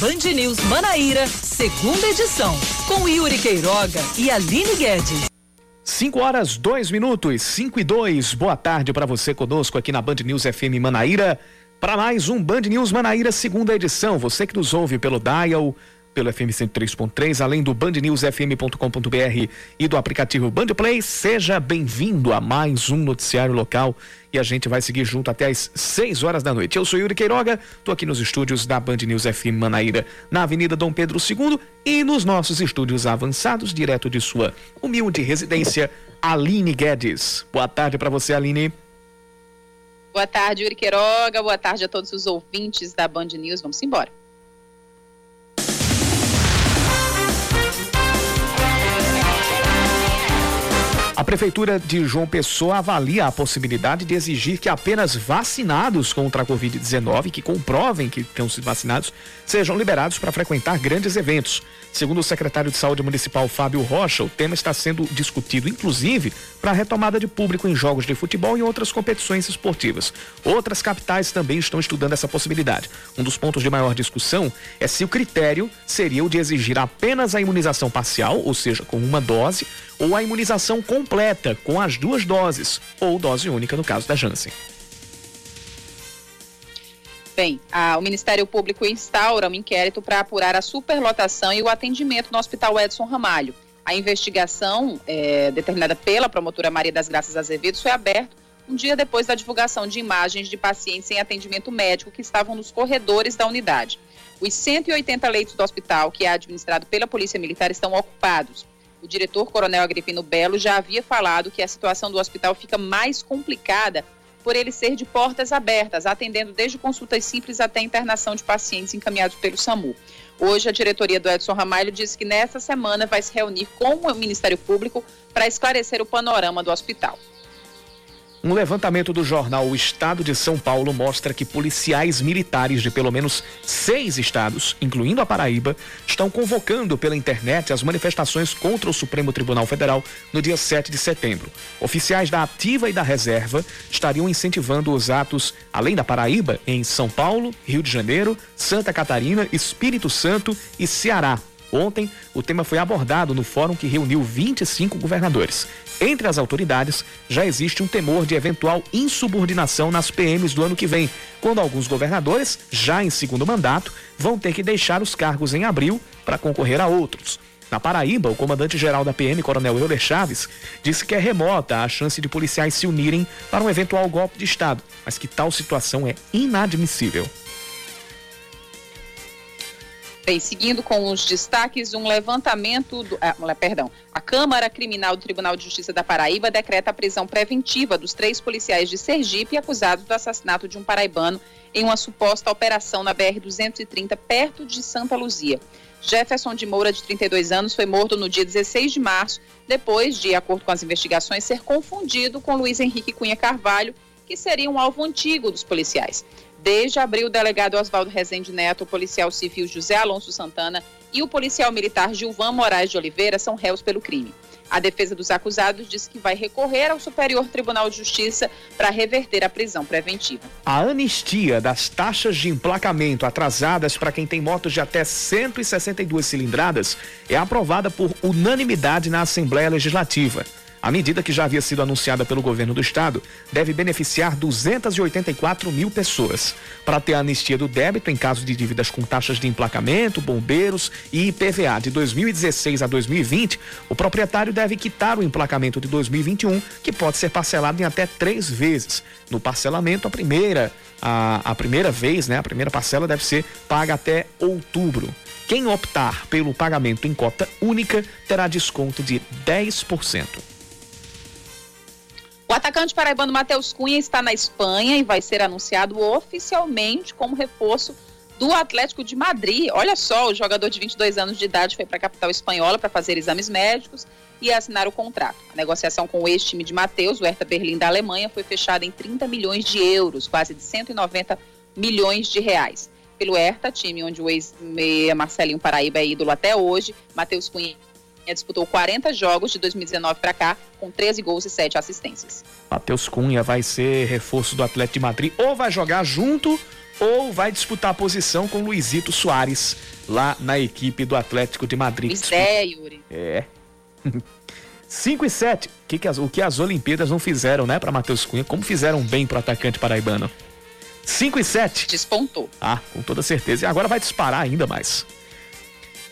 Band News Manaíra, segunda edição, com Yuri Queiroga e Aline Guedes. 5 horas, 2 minutos, 5 e 2. Boa tarde para você conosco aqui na Band News FM Manaíra. Para mais um Band News Manaíra, segunda edição. Você que nos ouve pelo Dial pelo FM 103.3, além do bandnewsfm.com.br e do aplicativo Bandplay. Seja bem-vindo a mais um noticiário local e a gente vai seguir junto até às 6 horas da noite. Eu sou Yuri Queiroga, tô aqui nos estúdios da Band News FM Manaíra, na Avenida Dom Pedro II e nos nossos estúdios avançados, direto de sua humilde residência, Aline Guedes. Boa tarde para você, Aline. Boa tarde, Yuri Queiroga. Boa tarde a todos os ouvintes da Band News. Vamos embora. A Prefeitura de João Pessoa avalia a possibilidade de exigir que apenas vacinados contra a Covid-19, que comprovem que tenham sido vacinados, sejam liberados para frequentar grandes eventos. Segundo o secretário de Saúde Municipal Fábio Rocha, o tema está sendo discutido, inclusive, para a retomada de público em jogos de futebol e outras competições esportivas. Outras capitais também estão estudando essa possibilidade. Um dos pontos de maior discussão é se o critério seria o de exigir apenas a imunização parcial, ou seja, com uma dose, ou a imunização completa com as duas doses, ou dose única no caso da Janssen. Bem, a, o Ministério Público instaura um inquérito para apurar a superlotação e o atendimento no Hospital Edson Ramalho. A investigação, é, determinada pela promotora Maria das Graças Azevedo, foi aberta um dia depois da divulgação de imagens de pacientes em atendimento médico que estavam nos corredores da unidade. Os 180 leitos do hospital, que é administrado pela Polícia Militar, estão ocupados. O diretor Coronel Agripino Belo já havia falado que a situação do hospital fica mais complicada por ele ser de portas abertas, atendendo desde consultas simples até internação de pacientes encaminhados pelo SAMU. Hoje, a diretoria do Edson Ramalho disse que nesta semana vai se reunir com o Ministério Público para esclarecer o panorama do hospital. Um levantamento do jornal O Estado de São Paulo mostra que policiais militares de pelo menos seis estados, incluindo a Paraíba, estão convocando pela internet as manifestações contra o Supremo Tribunal Federal no dia 7 de setembro. Oficiais da Ativa e da Reserva estariam incentivando os atos, além da Paraíba, em São Paulo, Rio de Janeiro, Santa Catarina, Espírito Santo e Ceará. Ontem, o tema foi abordado no fórum que reuniu 25 governadores. Entre as autoridades, já existe um temor de eventual insubordinação nas PMs do ano que vem, quando alguns governadores, já em segundo mandato, vão ter que deixar os cargos em abril para concorrer a outros. Na Paraíba, o comandante-geral da PM, Coronel Euler Chaves, disse que é remota a chance de policiais se unirem para um eventual golpe de Estado, mas que tal situação é inadmissível. Bem, seguindo com os destaques, um levantamento, do, ah, perdão, a Câmara Criminal do Tribunal de Justiça da Paraíba decreta a prisão preventiva dos três policiais de Sergipe acusados do assassinato de um paraibano em uma suposta operação na BR-230 perto de Santa Luzia. Jefferson de Moura, de 32 anos, foi morto no dia 16 de março, depois de, acordo com as investigações, ser confundido com Luiz Henrique Cunha Carvalho, que seria um alvo antigo dos policiais. Desde abril, o delegado Oswaldo Rezende Neto, o policial civil José Alonso Santana e o policial militar Gilvan Moraes de Oliveira são réus pelo crime. A defesa dos acusados disse que vai recorrer ao Superior Tribunal de Justiça para reverter a prisão preventiva. A anistia das taxas de emplacamento atrasadas para quem tem motos de até 162 cilindradas é aprovada por unanimidade na Assembleia Legislativa. A medida que já havia sido anunciada pelo governo do estado deve beneficiar 284 mil pessoas. Para ter a anistia do débito em caso de dívidas com taxas de emplacamento, bombeiros e IPVA de 2016 a 2020, o proprietário deve quitar o emplacamento de 2021, que pode ser parcelado em até três vezes. No parcelamento, a primeira, a, a primeira vez, né, a primeira parcela deve ser paga até outubro. Quem optar pelo pagamento em cota única terá desconto de 10%. O atacante paraibano Matheus Cunha está na Espanha e vai ser anunciado oficialmente como reforço do Atlético de Madrid. Olha só, o jogador de 22 anos de idade foi para a capital espanhola para fazer exames médicos e assinar o contrato. A negociação com o ex-time de Matheus, o Hertha Berlim da Alemanha, foi fechada em 30 milhões de euros, quase de 190 milhões de reais. Pelo Hertha, time onde o ex-meia Marcelinho Paraíba é ídolo até hoje, Matheus Cunha disputou 40 jogos de 2019 para cá, com 13 gols e 7 assistências. Matheus Cunha vai ser reforço do Atlético de Madrid, ou vai jogar junto, ou vai disputar a posição com Luizito Soares, lá na equipe do Atlético de Madrid. Isso é, Yuri. É. 5 e 7. Que que as, o que as Olimpíadas não fizeram, né, para Matheus Cunha? Como fizeram bem pro atacante paraibano? 5 e 7. Despontou. Ah, com toda certeza. E agora vai disparar ainda mais.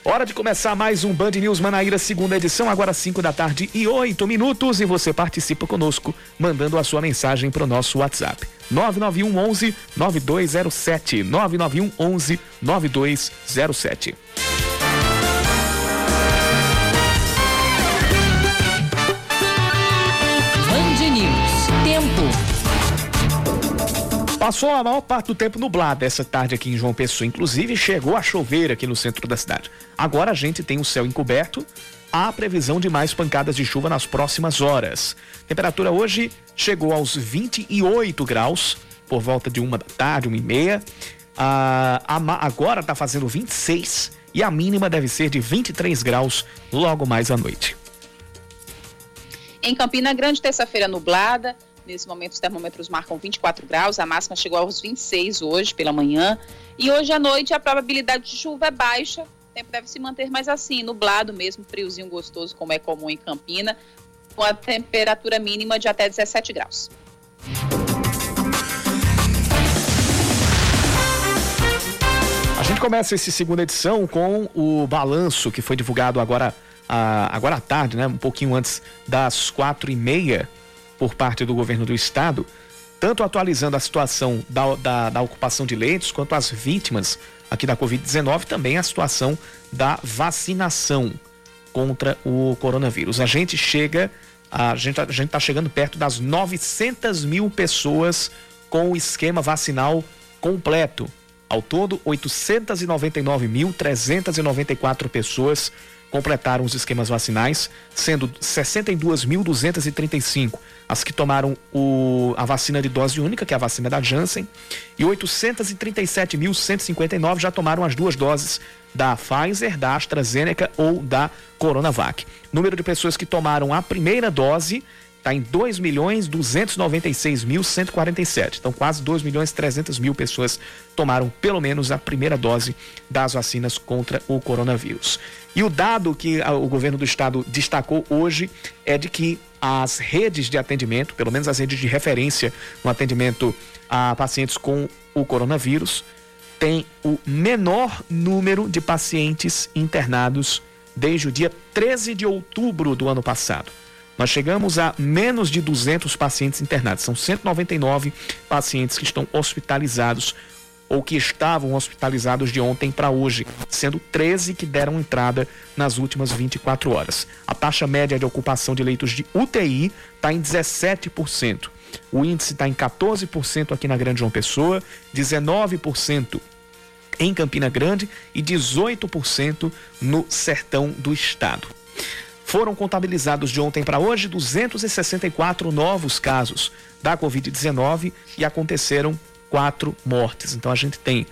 Hora de começar mais um Band News Manaíra, segunda edição, agora 5 da tarde e 8 minutos. E você participa conosco, mandando a sua mensagem para o nosso WhatsApp. 991 11 9207. 991 11 9207. Passou a maior parte do tempo nublado essa tarde aqui em João Pessoa. Inclusive, chegou a chover aqui no centro da cidade. Agora a gente tem o céu encoberto. Há previsão de mais pancadas de chuva nas próximas horas. Temperatura hoje chegou aos 28 graus, por volta de uma da tarde, uma e meia. Ah, agora está fazendo 26 e a mínima deve ser de 23 graus logo mais à noite. Em Campina Grande, terça-feira nublada, Nesse momento, os termômetros marcam 24 graus, a máxima chegou aos 26 hoje pela manhã. E hoje à noite, a probabilidade de chuva é baixa. O tempo deve se manter mais assim, nublado mesmo, friozinho gostoso, como é comum em Campina, com a temperatura mínima de até 17 graus. A gente começa essa segunda edição com o balanço que foi divulgado agora, agora à tarde, né? Um pouquinho antes das quatro e meia por parte do governo do estado, tanto atualizando a situação da, da, da ocupação de leitos, quanto as vítimas aqui da Covid-19, também a situação da vacinação contra o coronavírus. A gente chega, a gente a está chegando perto das 900 mil pessoas com o esquema vacinal completo. Ao todo, 899.394 pessoas completaram os esquemas vacinais, sendo 62.235 as que tomaram o, a vacina de dose única, que é a vacina da Janssen, e 837.159 já tomaram as duas doses da Pfizer, da AstraZeneca ou da Coronavac. Número de pessoas que tomaram a primeira dose está em 2 milhões 296 mil 147. Então, quase 2 milhões 300 mil pessoas tomaram pelo menos a primeira dose das vacinas contra o coronavírus. E o dado que o governo do estado destacou hoje é de que as redes de atendimento, pelo menos as redes de referência no atendimento a pacientes com o coronavírus, tem o menor número de pacientes internados desde o dia 13 de outubro do ano passado. Nós chegamos a menos de 200 pacientes internados. São 199 pacientes que estão hospitalizados ou que estavam hospitalizados de ontem para hoje, sendo 13 que deram entrada nas últimas 24 horas. A taxa média de ocupação de leitos de UTI está em 17%. O índice está em 14% aqui na Grande João Pessoa, 19% em Campina Grande e 18% no sertão do estado. Foram contabilizados de ontem para hoje 264 novos casos da Covid-19 e aconteceram quatro mortes. Então a gente tem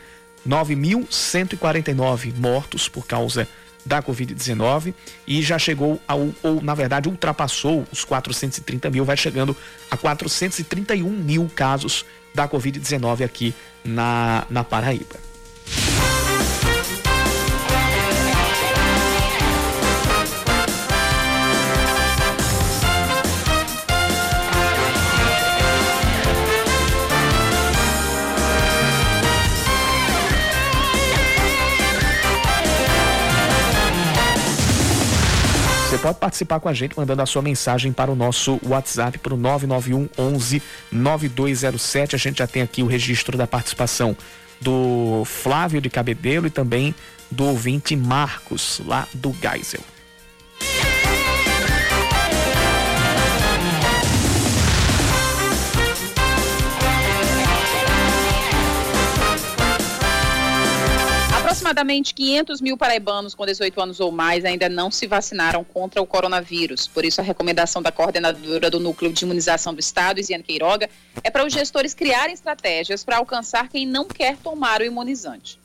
9.149 mortos por causa da Covid-19 e já chegou ao, ou na verdade ultrapassou os 430 mil, vai chegando a 431 mil casos da Covid-19 aqui na, na Paraíba. Pode participar com a gente mandando a sua mensagem para o nosso WhatsApp para o 991 11 9207. A gente já tem aqui o registro da participação do Flávio de Cabedelo e também do ouvinte Marcos, lá do Geisel. Aproximadamente 500 mil paraibanos com 18 anos ou mais ainda não se vacinaram contra o coronavírus. Por isso, a recomendação da coordenadora do Núcleo de Imunização do Estado, Isiane Queiroga, é para os gestores criarem estratégias para alcançar quem não quer tomar o imunizante.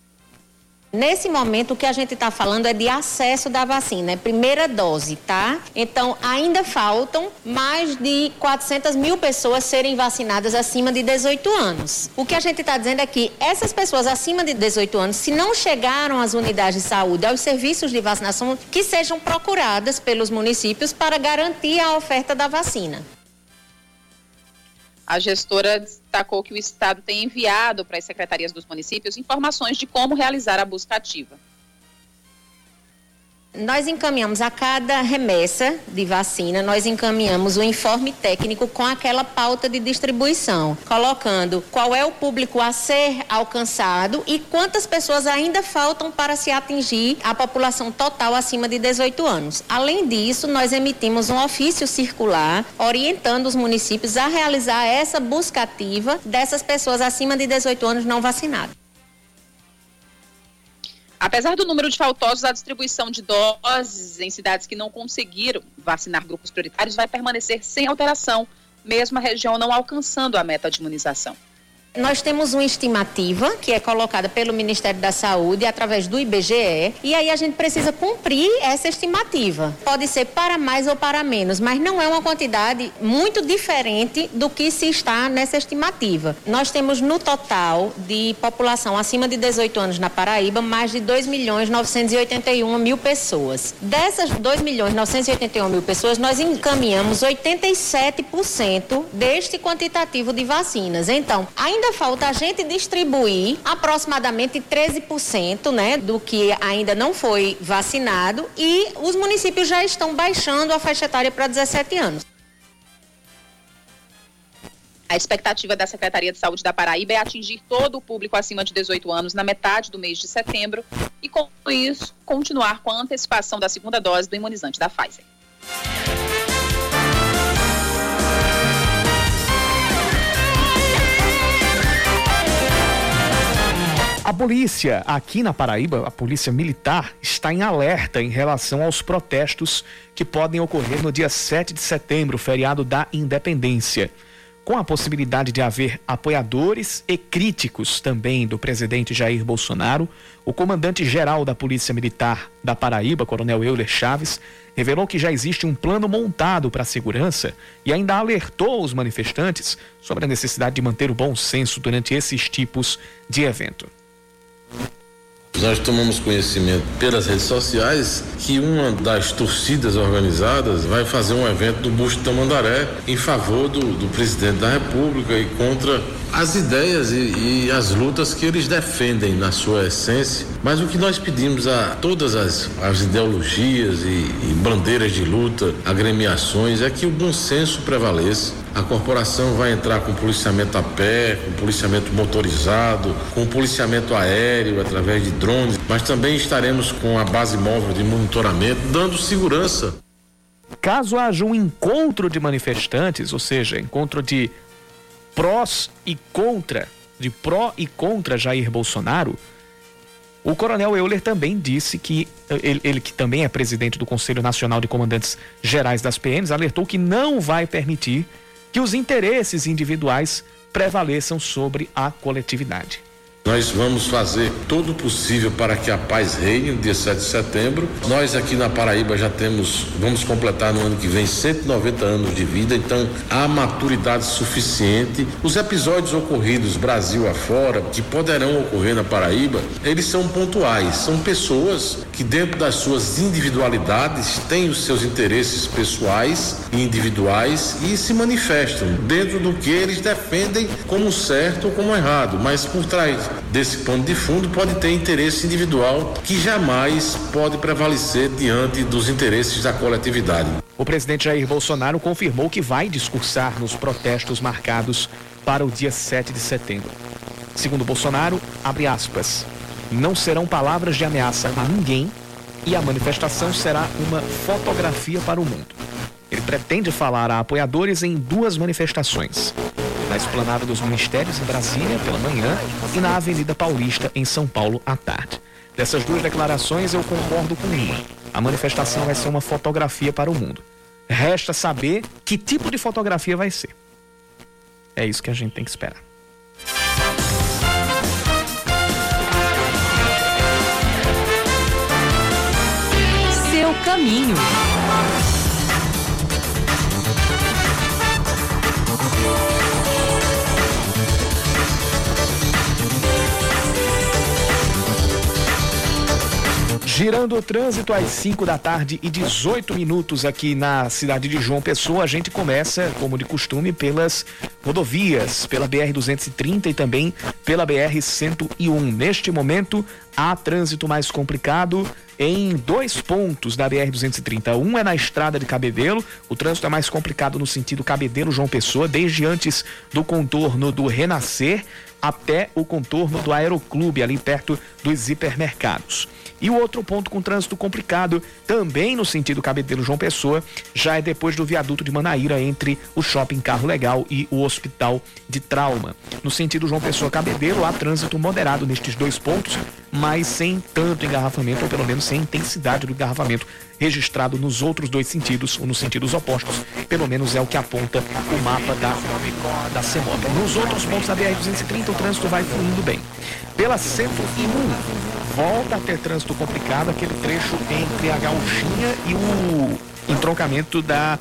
Nesse momento, o que a gente está falando é de acesso da vacina, é primeira dose, tá? Então, ainda faltam mais de 400 mil pessoas serem vacinadas acima de 18 anos. O que a gente está dizendo é que essas pessoas acima de 18 anos, se não chegaram às unidades de saúde, aos serviços de vacinação, que sejam procuradas pelos municípios para garantir a oferta da vacina. A gestora destacou que o Estado tem enviado para as secretarias dos municípios informações de como realizar a busca ativa. Nós encaminhamos a cada remessa de vacina, nós encaminhamos o informe técnico com aquela pauta de distribuição, colocando qual é o público a ser alcançado e quantas pessoas ainda faltam para se atingir a população total acima de 18 anos. Além disso, nós emitimos um ofício circular orientando os municípios a realizar essa busca ativa dessas pessoas acima de 18 anos não vacinadas. Apesar do número de faltosos, a distribuição de doses em cidades que não conseguiram vacinar grupos prioritários vai permanecer sem alteração, mesmo a região não alcançando a meta de imunização. Nós temos uma estimativa que é colocada pelo Ministério da Saúde através do IBGE e aí a gente precisa cumprir essa estimativa. Pode ser para mais ou para menos, mas não é uma quantidade muito diferente do que se está nessa estimativa. Nós temos no total de população acima de 18 anos na Paraíba mais de 2 milhões 981 mil pessoas. Dessas 2 milhões 981 mil pessoas, nós encaminhamos 87% deste quantitativo de vacinas. Então, ainda ainda falta a gente distribuir aproximadamente 13% né, do que ainda não foi vacinado e os municípios já estão baixando a faixa etária para 17 anos. A expectativa da Secretaria de Saúde da Paraíba é atingir todo o público acima de 18 anos na metade do mês de setembro e, com isso, continuar com a antecipação da segunda dose do imunizante da Pfizer. A polícia aqui na Paraíba, a polícia militar, está em alerta em relação aos protestos que podem ocorrer no dia 7 de setembro, feriado da Independência. Com a possibilidade de haver apoiadores e críticos também do presidente Jair Bolsonaro, o comandante-geral da Polícia Militar da Paraíba, Coronel Euler Chaves, revelou que já existe um plano montado para a segurança e ainda alertou os manifestantes sobre a necessidade de manter o bom senso durante esses tipos de evento. Nós tomamos conhecimento pelas redes sociais que uma das torcidas organizadas vai fazer um evento do Busto Tamandaré em favor do, do presidente da República e contra as ideias e, e, as lutas que eles defendem na sua essência. Mas o que nós pedimos a todas as, as ideologias e, e bandeiras de luta, agremiações, é que o bom senso prevaleça. A corporação vai entrar com policiamento a pé, com policiamento motorizado, com policiamento aéreo através de drones, mas também estaremos com a base móvel de monitoramento, dando segurança. Caso haja um encontro de manifestantes, ou seja, encontro de prós e contra, de pró e contra Jair Bolsonaro, o coronel Euler também disse que, ele, ele, que também é presidente do Conselho Nacional de Comandantes Gerais das PMs, alertou que não vai permitir que os interesses individuais prevaleçam sobre a coletividade. Nós vamos fazer todo o possível para que a paz reine no dia 7 de setembro. Nós aqui na Paraíba já temos, vamos completar no ano que vem 190 anos de vida, então há maturidade suficiente. Os episódios ocorridos Brasil afora, que poderão ocorrer na Paraíba, eles são pontuais, são pessoas que dentro das suas individualidades têm os seus interesses pessoais e individuais e se manifestam dentro do que eles defendem como certo ou como errado, mas por trás desse pano de fundo pode ter interesse individual que jamais pode prevalecer diante dos interesses da coletividade. O presidente Jair Bolsonaro confirmou que vai discursar nos protestos marcados para o dia 7 de setembro. Segundo Bolsonaro, abre aspas, não serão palavras de ameaça a ninguém e a manifestação será uma fotografia para o mundo. Ele pretende falar a apoiadores em duas manifestações na Esplanada dos Ministérios em Brasília pela manhã e na Avenida Paulista em São Paulo à tarde. Dessas duas declarações eu concordo com uma. A manifestação vai ser uma fotografia para o mundo. Resta saber que tipo de fotografia vai ser. É isso que a gente tem que esperar. Seu caminho. Girando o trânsito às 5 da tarde e 18 minutos aqui na cidade de João Pessoa, a gente começa, como de costume, pelas rodovias, pela BR-230 e também pela BR-101. Neste momento, há trânsito mais complicado em dois pontos da BR-230. Um é na estrada de Cabedelo, o trânsito é mais complicado no sentido Cabedelo-João Pessoa, desde antes do contorno do Renascer até o contorno do Aeroclube, ali perto dos hipermercados. E o outro ponto com trânsito complicado, também no sentido Cabedelo João Pessoa, já é depois do viaduto de Manaíra entre o Shopping Carro Legal e o Hospital de Trauma. No sentido João Pessoa Cabedelo, há trânsito moderado nestes dois pontos, mas sem tanto engarrafamento, ou pelo menos sem intensidade do engarrafamento registrado nos outros dois sentidos, ou nos sentidos opostos, pelo menos é o que aponta o mapa da, da CEMOB. Nos outros pontos da BR-230, o trânsito vai fluindo bem. Pela 101, volta a ter trânsito complicado, aquele trecho entre a Gauchinha e o entroncamento da,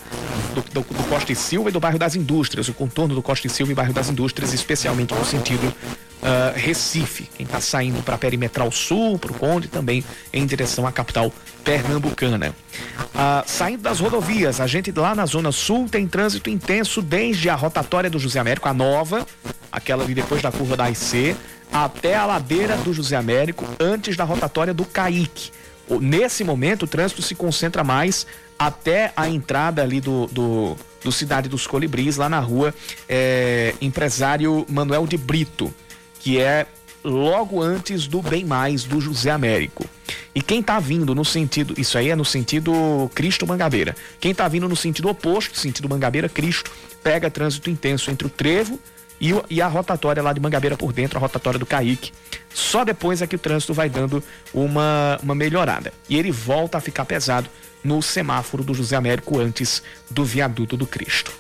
do, do, do Costa e Silva e do bairro das Indústrias, o contorno do Costa e Silva e bairro das Indústrias, especialmente no sentido uh, Recife. Quem está saindo para Perimetral Sul, para o Conde, também em direção à capital pernambucana. Uh, saindo das rodovias, a gente lá na Zona Sul tem trânsito intenso desde a rotatória do José Américo, a nova, aquela ali depois da curva da IC, até a ladeira do José Américo, antes da rotatória do Caique. Nesse momento, o trânsito se concentra mais até a entrada ali do, do, do Cidade dos Colibris, lá na rua é, Empresário Manuel de Brito que é logo antes do Bem Mais do José Américo. E quem está vindo no sentido, isso aí é no sentido Cristo Mangabeira. Quem está vindo no sentido oposto, sentido Mangabeira Cristo, pega trânsito intenso entre o Trevo e, e, a rotatória lá de Mangabeira por dentro, a rotatória do Caique. Só depois é que o trânsito vai dando uma, uma melhorada. E ele volta a ficar pesado no semáforo do José Américo antes do viaduto do Cristo.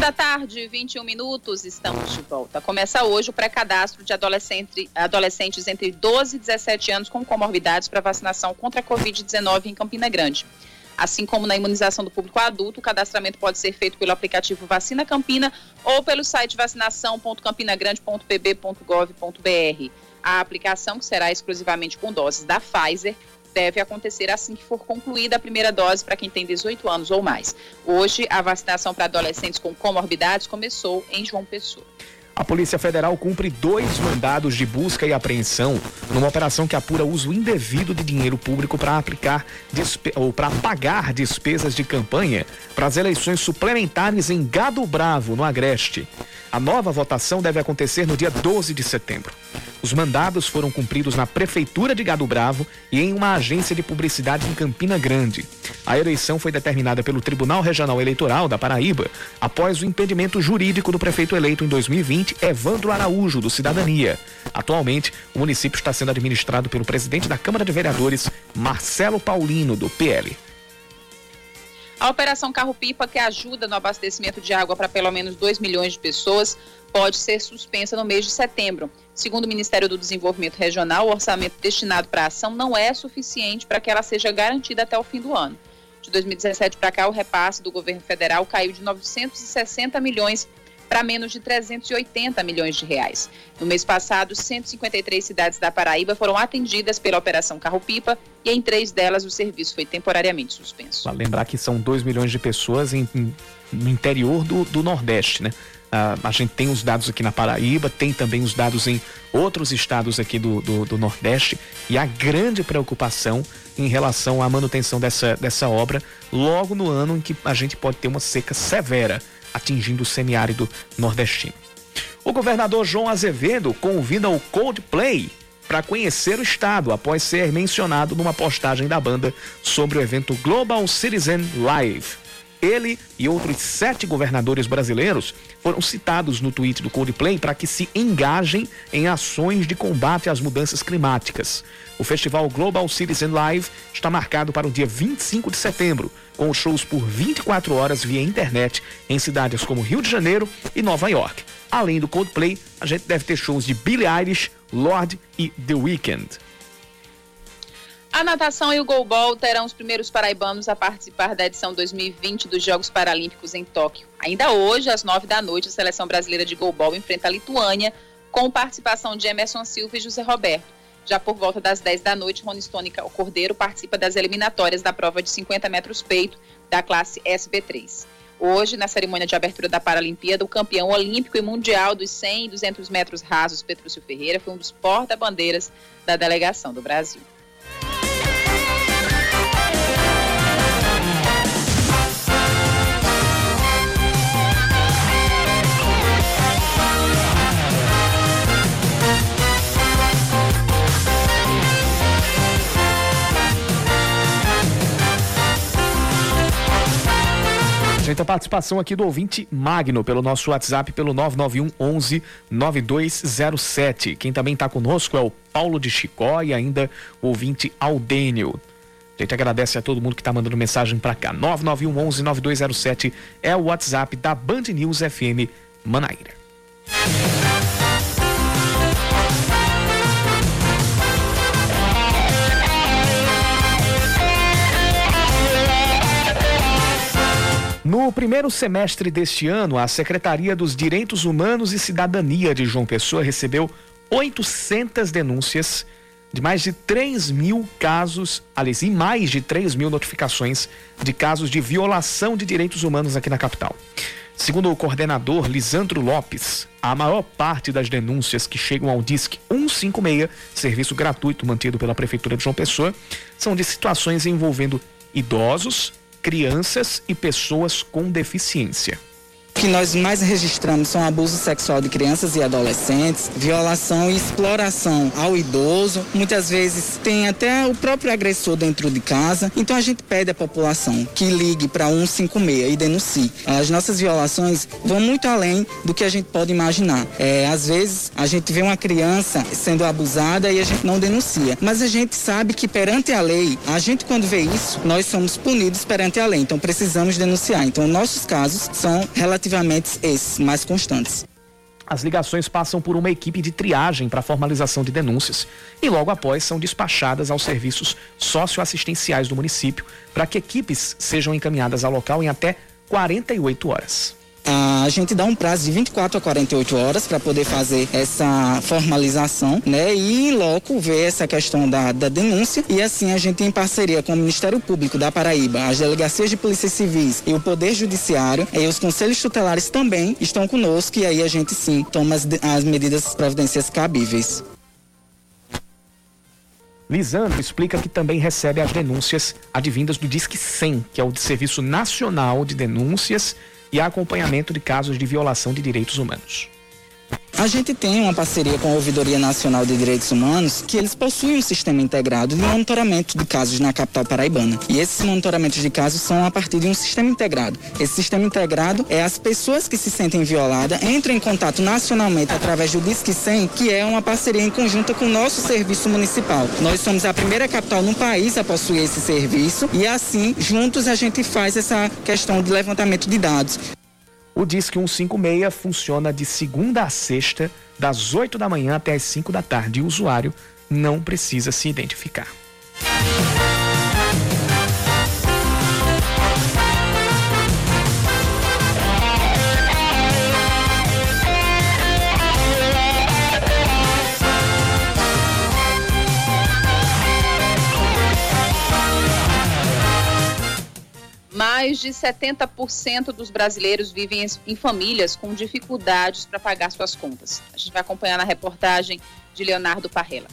da tarde, 21 minutos, estamos de volta. Começa hoje o pré-cadastro de adolescente, adolescentes entre 12 e 17 anos com comorbidades para vacinação contra a Covid-19 em Campina Grande. Assim como na imunização do público adulto, o cadastramento pode ser feito pelo aplicativo Vacina Campina ou pelo site vacinação.campinagrande.pb.gov.br. A aplicação, que será exclusivamente com doses da Pfizer, deve acontecer assim que for concluída a primeira dose para quem tem 18 anos ou mais. Hoje, a vacinação para adolescentes com comorbidades começou em João Pessoa. A Polícia Federal cumpre dois mandados de busca e apreensão numa operação que apura uso indevido de dinheiro público para aplicar ou para pagar despesas de campanha para as eleições suplementares em Gado Bravo, no Agreste. A nova votação deve acontecer no dia 12 de setembro. Os mandados foram cumpridos na Prefeitura de Gado Bravo e em uma agência de publicidade em Campina Grande. A eleição foi determinada pelo Tribunal Regional Eleitoral da Paraíba após o impedimento jurídico do prefeito eleito em 2020, Evandro Araújo, do Cidadania. Atualmente, o município está sendo administrado pelo presidente da Câmara de Vereadores, Marcelo Paulino, do PL. A Operação Carro Pipa, que ajuda no abastecimento de água para pelo menos 2 milhões de pessoas, pode ser suspensa no mês de setembro. Segundo o Ministério do Desenvolvimento Regional, o orçamento destinado para a ação não é suficiente para que ela seja garantida até o fim do ano. De 2017 para cá, o repasse do governo federal caiu de 960 milhões para menos de 380 milhões de reais. No mês passado, 153 cidades da Paraíba foram atendidas pela Operação Carro-Pipa e em três delas o serviço foi temporariamente suspenso. Para lembrar que são 2 milhões de pessoas em, no interior do, do Nordeste, né? Uh, a gente tem os dados aqui na Paraíba, tem também os dados em outros estados aqui do, do, do, Nordeste e a grande preocupação em relação à manutenção dessa, dessa obra logo no ano em que a gente pode ter uma seca severa atingindo o semiárido nordestino. O governador João Azevedo convida o Coldplay para conhecer o estado após ser mencionado numa postagem da banda sobre o evento Global Citizen Live. Ele e outros sete governadores brasileiros foram citados no tweet do Coldplay para que se engajem em ações de combate às mudanças climáticas. O festival Global Citizen Live está marcado para o dia 25 de setembro, com shows por 24 horas via internet em cidades como Rio de Janeiro e Nova York. Além do Coldplay, a gente deve ter shows de Billie Eilish, Lorde e The Weeknd. A natação e o goalball terão os primeiros paraibanos a participar da edição 2020 dos Jogos Paralímpicos em Tóquio. Ainda hoje, às nove da noite, a seleção brasileira de goalball enfrenta a Lituânia, com participação de Emerson Silva e José Roberto. Já por volta das 10 da noite, Rony Stônica Cordeiro participa das eliminatórias da prova de 50 metros peito da classe SB3. Hoje, na cerimônia de abertura da Paralimpíada, o campeão olímpico e mundial dos 100 e 200 metros rasos, Petrúcio Ferreira, foi um dos porta-bandeiras da delegação do Brasil. Gente, a participação aqui do ouvinte Magno pelo nosso WhatsApp pelo 991 11 9207. Quem também está conosco é o Paulo de Chicó e ainda o ouvinte Aldênio. A gente agradece a todo mundo que está mandando mensagem para cá. 991 11 9207 é o WhatsApp da Band News FM Manaíra. No primeiro semestre deste ano, a Secretaria dos Direitos Humanos e Cidadania de João Pessoa recebeu 800 denúncias de mais de 3 mil casos, aliás, e mais de 3 mil notificações de casos de violação de direitos humanos aqui na capital. Segundo o coordenador Lisandro Lopes, a maior parte das denúncias que chegam ao DISC 156, serviço gratuito mantido pela Prefeitura de João Pessoa, são de situações envolvendo idosos, crianças e pessoas com deficiência que nós mais registramos são abuso sexual de crianças e adolescentes, violação e exploração ao idoso. Muitas vezes tem até o próprio agressor dentro de casa. Então a gente pede à população que ligue para 156 e denuncie. As nossas violações vão muito além do que a gente pode imaginar. É, às vezes a gente vê uma criança sendo abusada e a gente não denuncia. Mas a gente sabe que perante a lei, a gente quando vê isso, nós somos punidos perante a lei. Então precisamos denunciar. Então nossos casos são relativamente efetivamente esses mais constantes. As ligações passam por uma equipe de triagem para formalização de denúncias e logo após são despachadas aos serviços socioassistenciais do município para que equipes sejam encaminhadas ao local em até 48 horas a gente dá um prazo de 24 a 48 horas para poder fazer essa formalização, né? E em loco ver essa questão da, da denúncia e assim a gente em parceria com o Ministério Público da Paraíba, as delegacias de polícias civis e o Poder Judiciário e os conselhos tutelares também estão conosco e aí a gente sim toma as, as medidas providências cabíveis. Lisandro explica que também recebe as denúncias advindas do Disque 100, que é o Serviço Nacional de Denúncias e acompanhamento de casos de violação de direitos humanos. A gente tem uma parceria com a Ouvidoria Nacional de Direitos Humanos, que eles possuem um sistema integrado de monitoramento de casos na capital paraibana. E esses monitoramentos de casos são a partir de um sistema integrado. Esse sistema integrado é as pessoas que se sentem violadas entram em contato nacionalmente através do Disque 100, que é uma parceria em conjunto com o nosso serviço municipal. Nós somos a primeira capital no país a possuir esse serviço e assim, juntos a gente faz essa questão de levantamento de dados. O Disque 156 funciona de segunda a sexta, das 8 da manhã até as 5 da tarde, o usuário não precisa se identificar. Mais de 70% dos brasileiros vivem em famílias com dificuldades para pagar suas contas. A gente vai acompanhar na reportagem de Leonardo Parrella.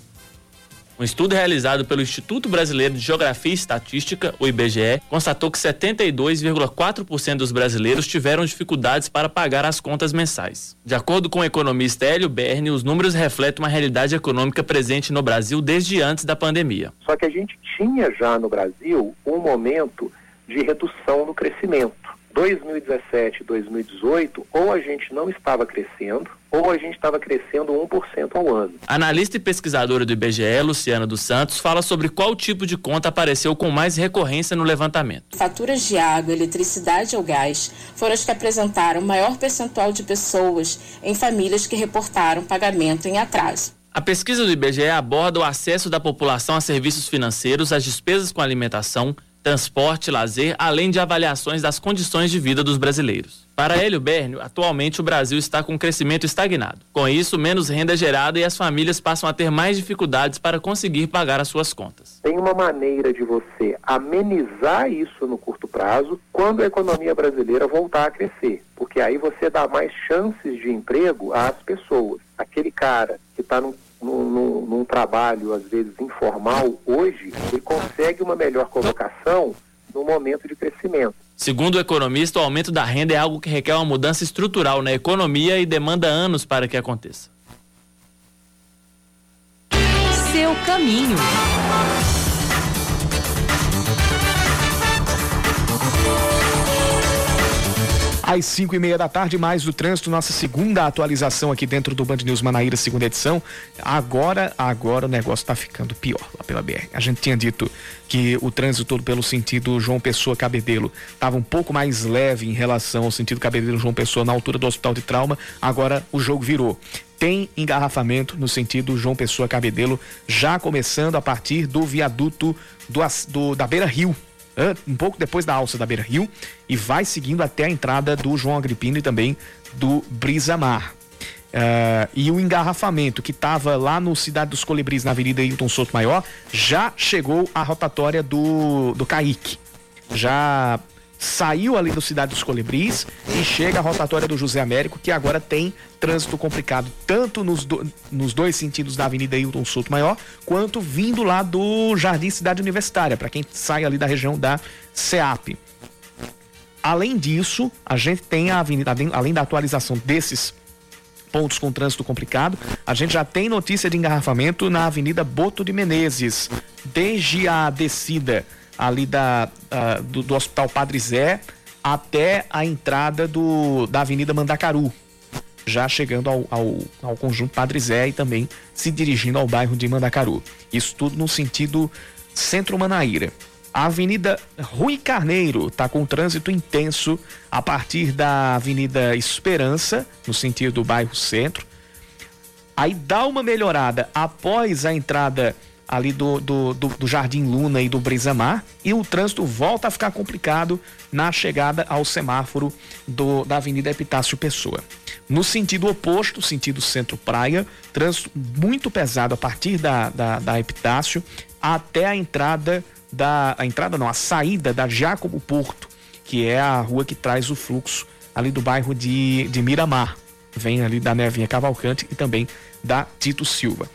Um estudo realizado pelo Instituto Brasileiro de Geografia e Estatística, o IBGE, constatou que 72,4% dos brasileiros tiveram dificuldades para pagar as contas mensais. De acordo com o economista Hélio Berni, os números refletem uma realidade econômica presente no Brasil desde antes da pandemia. Só que a gente tinha já no Brasil um momento de redução no crescimento. 2017 2018, ou a gente não estava crescendo, ou a gente estava crescendo 1% ao ano. Analista e pesquisadora do IBGE, Luciana dos Santos, fala sobre qual tipo de conta apareceu com mais recorrência no levantamento. Faturas de água, eletricidade ou gás foram as que apresentaram maior percentual de pessoas em famílias que reportaram pagamento em atraso. A pesquisa do IBGE aborda o acesso da população a serviços financeiros, as despesas com alimentação, transporte, lazer, além de avaliações das condições de vida dos brasileiros. Para Hélio Bernio, atualmente o Brasil está com um crescimento estagnado. Com isso, menos renda é gerada e as famílias passam a ter mais dificuldades para conseguir pagar as suas contas. Tem uma maneira de você amenizar isso no curto prazo quando a economia brasileira voltar a crescer, porque aí você dá mais chances de emprego às pessoas. Aquele cara que está num num, num, num, trabalho, às vezes, informal, hoje, ele consegue uma melhor colocação no momento de crescimento. Segundo o economista, o aumento da renda é algo que requer uma mudança estrutural na economia e demanda anos para que aconteça. Seu caminho. Às 5 e meia da tarde, mais do trânsito, nossa segunda atualização aqui dentro do Band News Manaíra, segunda edição. Agora, agora o negócio está ficando pior lá pela BR. A gente tinha dito que o trânsito todo pelo sentido João Pessoa Cabedelo estava um pouco mais leve em relação ao sentido Cabedelo João Pessoa na altura do Hospital de Trauma. Agora o jogo virou tem engarrafamento no sentido João Pessoa Cabedelo, já começando a partir do viaduto do, do da Beira Rio, um pouco depois da alça da Beira Rio e vai seguindo até a entrada do João Agripino e também do Brisa Mar. Uh, e o engarrafamento que estava lá no Cidade dos Colibris, na Avenida Hilton Souto Maior, já chegou à rotatória do, do Caique. Já saiu ali do Cidade dos Colibris e chega à rotatória do José Américo, que agora tem trânsito complicado, tanto nos, do, nos dois sentidos da Avenida Hilton Souto Maior, quanto vindo lá do Jardim Cidade Universitária, para quem sai ali da região da SEAP. Além disso, a gente tem a avenida, além da atualização desses pontos com trânsito complicado, a gente já tem notícia de engarrafamento na Avenida Boto de Menezes, desde a descida ali da, uh, do, do, Hospital Padre Zé até a entrada do, da Avenida Mandacaru, já chegando ao, ao, ao conjunto Padre Zé e também se dirigindo ao bairro de Mandacaru. Isso tudo no sentido centro-manaíra. A Avenida Rui Carneiro está com trânsito intenso a partir da Avenida Esperança, no sentido do bairro Centro. Aí dá uma melhorada após a entrada ali do, do, do, do Jardim Luna e do Brisamar e o trânsito volta a ficar complicado na chegada ao semáforo do, da Avenida Epitácio Pessoa. No sentido oposto, sentido centro-praia, trânsito muito pesado a partir da, da, da Epitácio até a entrada da. A entrada não, a saída da Jacobo Porto, que é a rua que traz o fluxo ali do bairro de, de Miramar. Vem ali da Nevinha Cavalcante e também da Tito Silva.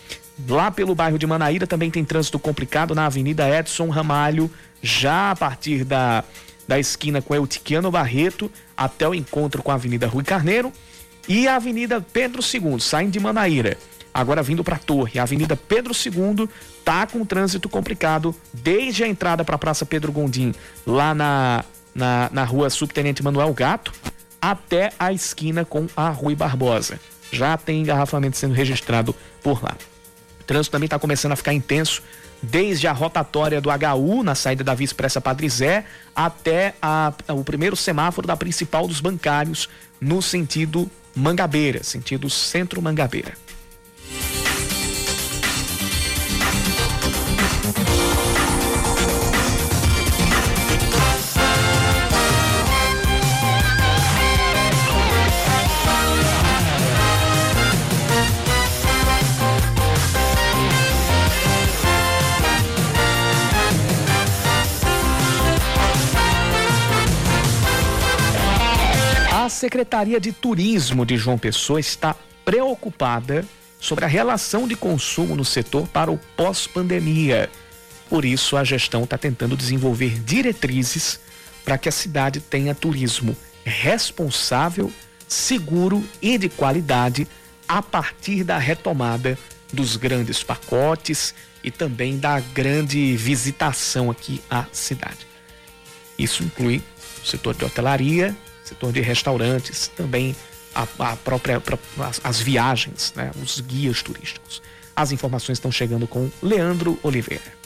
Lá pelo bairro de Manaíra também tem trânsito complicado na Avenida Edson Ramalho, já a partir da, da esquina com Eutiquiano Barreto até o encontro com a Avenida Rui Carneiro e a Avenida Pedro II, saindo de Manaíra, agora vindo para a Torre. A Avenida Pedro II tá com trânsito complicado desde a entrada para a Praça Pedro Gondim, lá na, na, na rua Subtenente Manuel Gato, até a esquina com a Rui Barbosa. Já tem engarrafamento sendo registrado por lá. Trânsito também está começando a ficar intenso desde a rotatória do HU, na saída da Via Expressa Padre Zé, até a, o primeiro semáforo da principal dos bancários, no sentido Mangabeira, sentido centro Secretaria de Turismo de João Pessoa está preocupada sobre a relação de consumo no setor para o pós-pandemia. Por isso, a gestão está tentando desenvolver diretrizes para que a cidade tenha turismo responsável, seguro e de qualidade a partir da retomada dos grandes pacotes e também da grande visitação aqui à cidade. Isso inclui o setor de hotelaria, setor de restaurantes, também a, a própria as, as viagens, né, os guias turísticos. As informações estão chegando com Leandro Oliveira.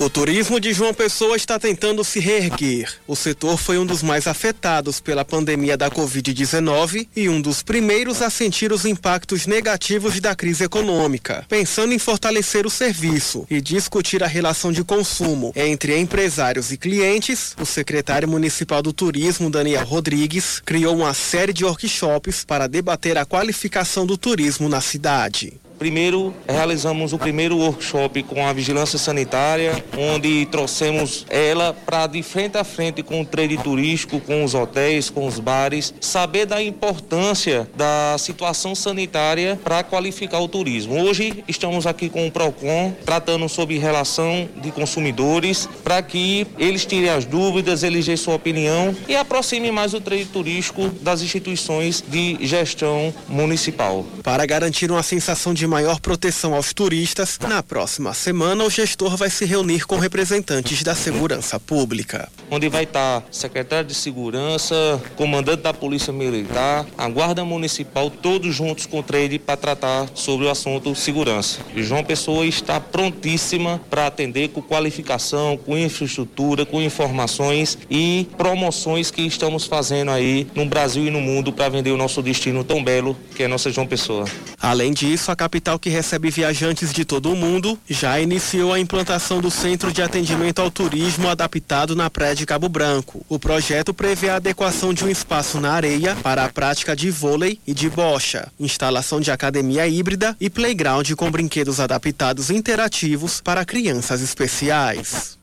O turismo de João Pessoa está tentando se reerguer. O setor foi um dos mais afetados pela pandemia da Covid-19 e um dos primeiros a sentir os impactos negativos da crise econômica. Pensando em fortalecer o serviço e discutir a relação de consumo entre empresários e clientes, o secretário municipal do Turismo, Daniel Rodrigues, criou uma série de workshops para debater a qualificação do turismo na cidade. Primeiro, realizamos o primeiro workshop com a vigilância sanitária, onde trouxemos ela para de frente a frente com o trade turístico, com os hotéis, com os bares, saber da importância da situação sanitária para qualificar o turismo. Hoje estamos aqui com o Procon, tratando sobre relação de consumidores, para que eles tirem as dúvidas, eles sua opinião e aproximem mais o trade turístico das instituições de gestão municipal. Para garantir uma sensação de maior proteção aos turistas, na próxima semana o gestor vai se reunir com representantes da segurança pública. Onde vai estar secretário de segurança, comandante da Polícia Militar, a Guarda Municipal, todos juntos com o trade para tratar sobre o assunto segurança. E João Pessoa está prontíssima para atender com qualificação, com infraestrutura, com informações e promoções que estamos fazendo aí no Brasil e no mundo para vender o nosso destino tão belo que é nossa João Pessoa. Além disso, a capital que recebe viajantes de todo o mundo, já iniciou a implantação do Centro de Atendimento ao Turismo adaptado na Praia de Cabo Branco. O projeto prevê a adequação de um espaço na areia para a prática de vôlei e de bocha, instalação de academia híbrida e playground com brinquedos adaptados interativos para crianças especiais.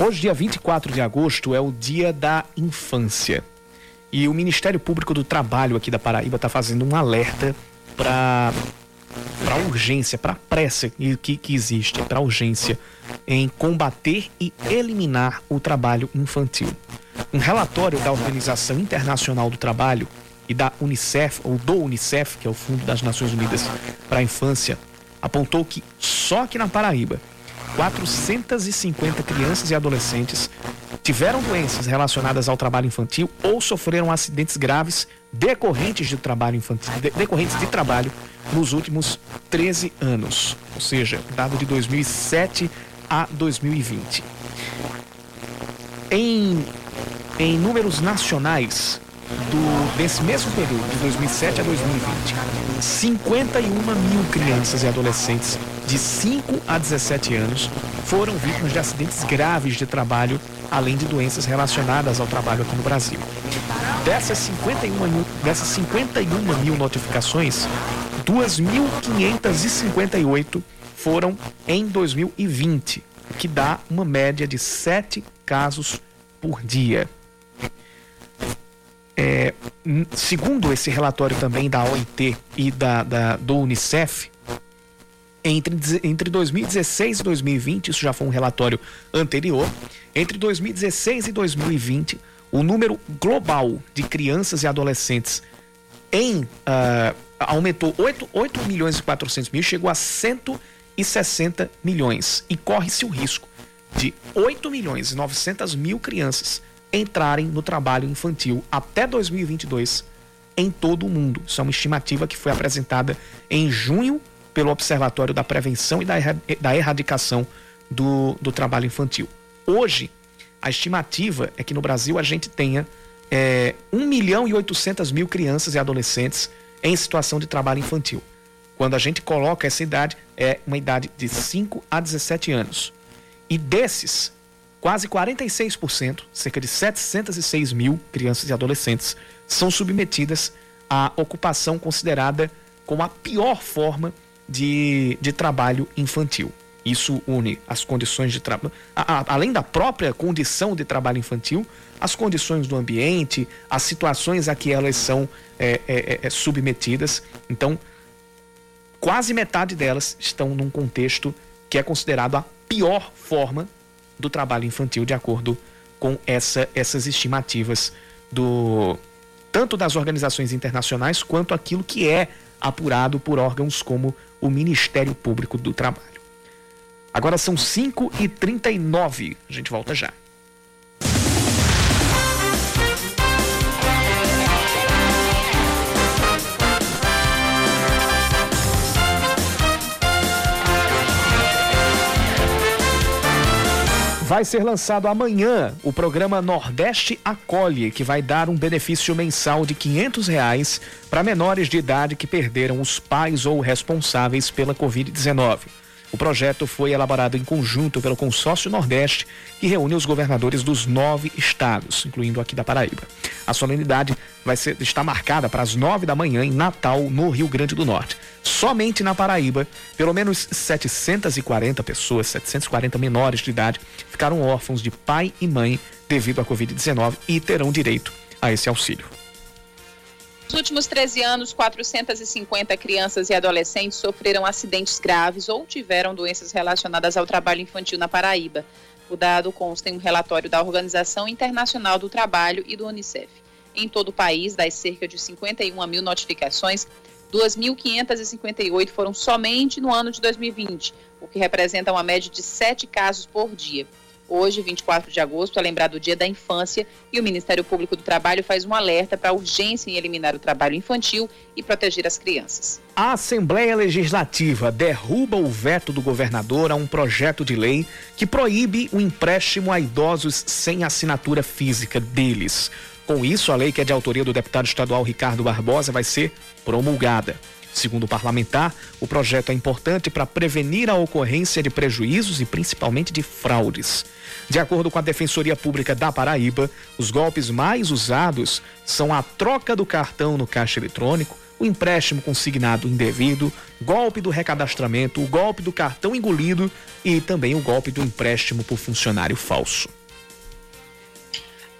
Hoje, dia 24 de agosto, é o Dia da Infância. E o Ministério Público do Trabalho aqui da Paraíba está fazendo um alerta para para urgência, para pressa que, que existe, para urgência em combater e eliminar o trabalho infantil. Um relatório da Organização Internacional do Trabalho e da Unicef, ou do Unicef, que é o Fundo das Nações Unidas para a Infância, apontou que só aqui na Paraíba 450 crianças e adolescentes tiveram doenças relacionadas ao trabalho infantil ou sofreram acidentes graves decorrentes de trabalho infantil, decorrentes de trabalho nos últimos 13 anos, ou seja, dado de 2007 a 2020. Em, em números nacionais, do, desse mesmo período, de 2007 a 2020, 51 mil crianças e adolescentes de 5 a 17 anos foram vítimas de acidentes graves de trabalho, além de doenças relacionadas ao trabalho aqui no Brasil. Dessas 51 mil, dessas 51 mil notificações, 2.558 foram em 2020, o que dá uma média de 7 casos por dia. É, segundo esse relatório também da OIT e da, da, do Unicef, entre, entre 2016 e 2020, isso já foi um relatório anterior, entre 2016 e 2020, o número global de crianças e adolescentes em uh, aumentou 8, 8 milhões e 400 mil, chegou a 160 milhões. E corre-se o risco de 8 milhões e 900 mil crianças entrarem no trabalho infantil até 2022 em todo o mundo. Isso é uma estimativa que foi apresentada em junho pelo Observatório da Prevenção e da Erradicação do, do Trabalho Infantil. Hoje, a estimativa é que no Brasil a gente tenha é, 1 milhão e 800 mil crianças e adolescentes em situação de trabalho infantil. Quando a gente coloca essa idade, é uma idade de 5 a 17 anos. E desses, Quase 46%, cerca de 706 mil crianças e adolescentes, são submetidas à ocupação considerada como a pior forma de, de trabalho infantil. Isso une as condições de trabalho, além da própria condição de trabalho infantil, as condições do ambiente, as situações a que elas são é, é, é, é submetidas. Então, quase metade delas estão num contexto que é considerado a pior forma do trabalho infantil, de acordo com essa, essas estimativas do tanto das organizações internacionais quanto aquilo que é apurado por órgãos como o Ministério Público do Trabalho. Agora são 5 e 39 A gente volta já. Vai ser lançado amanhã o programa Nordeste Acolhe, que vai dar um benefício mensal de R$ reais para menores de idade que perderam os pais ou responsáveis pela Covid-19. O projeto foi elaborado em conjunto pelo Consórcio Nordeste, que reúne os governadores dos nove estados, incluindo aqui da Paraíba. A solenidade vai ser, está marcada para as nove da manhã em Natal, no Rio Grande do Norte. Somente na Paraíba, pelo menos 740 pessoas, 740 menores de idade, ficaram órfãos de pai e mãe devido à Covid-19 e terão direito a esse auxílio. Nos últimos 13 anos, 450 crianças e adolescentes sofreram acidentes graves ou tiveram doenças relacionadas ao trabalho infantil na Paraíba. O dado consta em um relatório da Organização Internacional do Trabalho e do Unicef. Em todo o país, das cerca de 51 mil notificações, 2.558 foram somente no ano de 2020, o que representa uma média de 7 casos por dia. Hoje, 24 de agosto, é lembrado o Dia da Infância e o Ministério Público do Trabalho faz um alerta para a urgência em eliminar o trabalho infantil e proteger as crianças. A Assembleia Legislativa derruba o veto do governador a um projeto de lei que proíbe o empréstimo a idosos sem assinatura física deles. Com isso, a lei que é de autoria do deputado estadual Ricardo Barbosa vai ser promulgada. Segundo o parlamentar, o projeto é importante para prevenir a ocorrência de prejuízos e principalmente de fraudes. De acordo com a Defensoria Pública da Paraíba, os golpes mais usados são a troca do cartão no caixa eletrônico, o empréstimo consignado indevido, golpe do recadastramento, o golpe do cartão engolido e também o golpe do empréstimo por funcionário falso.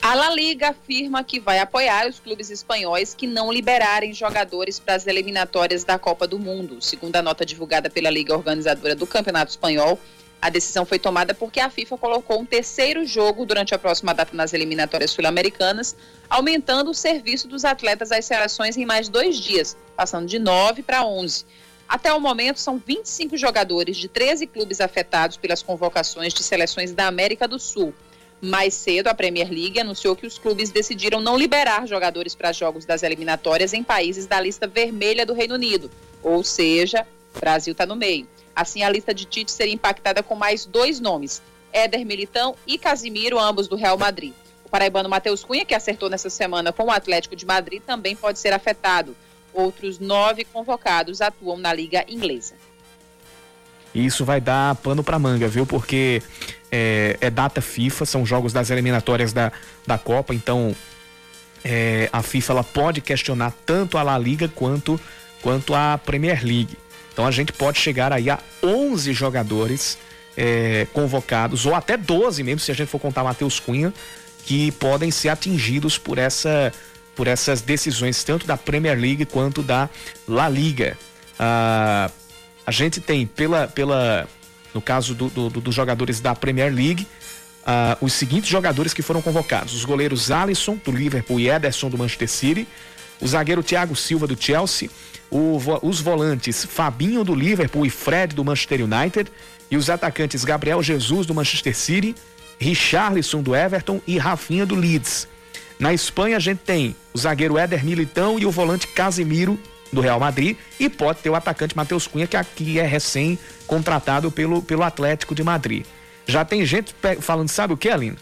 A La Liga afirma que vai apoiar os clubes espanhóis que não liberarem jogadores para as eliminatórias da Copa do Mundo. Segundo a nota divulgada pela Liga Organizadora do Campeonato Espanhol, a decisão foi tomada porque a FIFA colocou um terceiro jogo durante a próxima data nas eliminatórias sul-americanas, aumentando o serviço dos atletas às seleções em mais dois dias, passando de 9 para 11. Até o momento, são 25 jogadores de 13 clubes afetados pelas convocações de seleções da América do Sul. Mais cedo, a Premier League anunciou que os clubes decidiram não liberar jogadores para jogos das eliminatórias em países da lista vermelha do Reino Unido, ou seja, o Brasil está no meio. Assim, a lista de Tite seria impactada com mais dois nomes, Éder Militão e Casimiro, ambos do Real Madrid. O paraibano Matheus Cunha, que acertou nessa semana com o Atlético de Madrid, também pode ser afetado. Outros nove convocados atuam na Liga Inglesa. Isso vai dar pano para manga, viu? Porque é, é, data FIFA, são jogos das eliminatórias da, da Copa, então é, a FIFA ela pode questionar tanto a La Liga quanto, quanto a Premier League. Então a gente pode chegar aí a 11 jogadores é, convocados, ou até 12 mesmo, se a gente for contar Matheus Cunha, que podem ser atingidos por, essa, por essas decisões, tanto da Premier League quanto da La Liga. Ah, a gente tem pela, pela no caso do, do, dos jogadores da Premier League, uh, os seguintes jogadores que foram convocados: os goleiros Alisson, do Liverpool, e Ederson, do Manchester City, o zagueiro Thiago Silva, do Chelsea, o, os volantes Fabinho, do Liverpool, e Fred, do Manchester United, e os atacantes Gabriel Jesus, do Manchester City, Richarlison, do Everton e Rafinha, do Leeds. Na Espanha, a gente tem o zagueiro Éder Militão e o volante Casemiro, do Real Madrid e pode ter o atacante Matheus Cunha, que aqui é recém contratado pelo, pelo Atlético de Madrid. Já tem gente falando, sabe o que, Aline?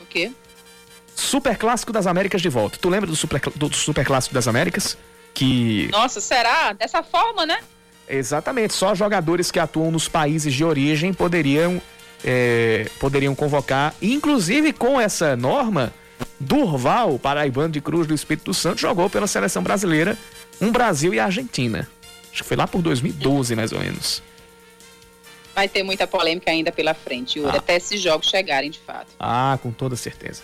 O quê? Super Clássico das Américas de volta. Tu lembra do Super, do Super Clássico das Américas? Que. Nossa, será? Dessa forma, né? Exatamente. Só jogadores que atuam nos países de origem poderiam, é, poderiam convocar. Inclusive com essa norma, Durval, paraibano de Cruz do Espírito Santo, jogou pela seleção brasileira um Brasil e Argentina. Acho que foi lá por 2012, mais ou menos. Vai ter muita polêmica ainda pela frente, Yuri, ah. até esses jogos chegarem de fato. Ah, com toda certeza.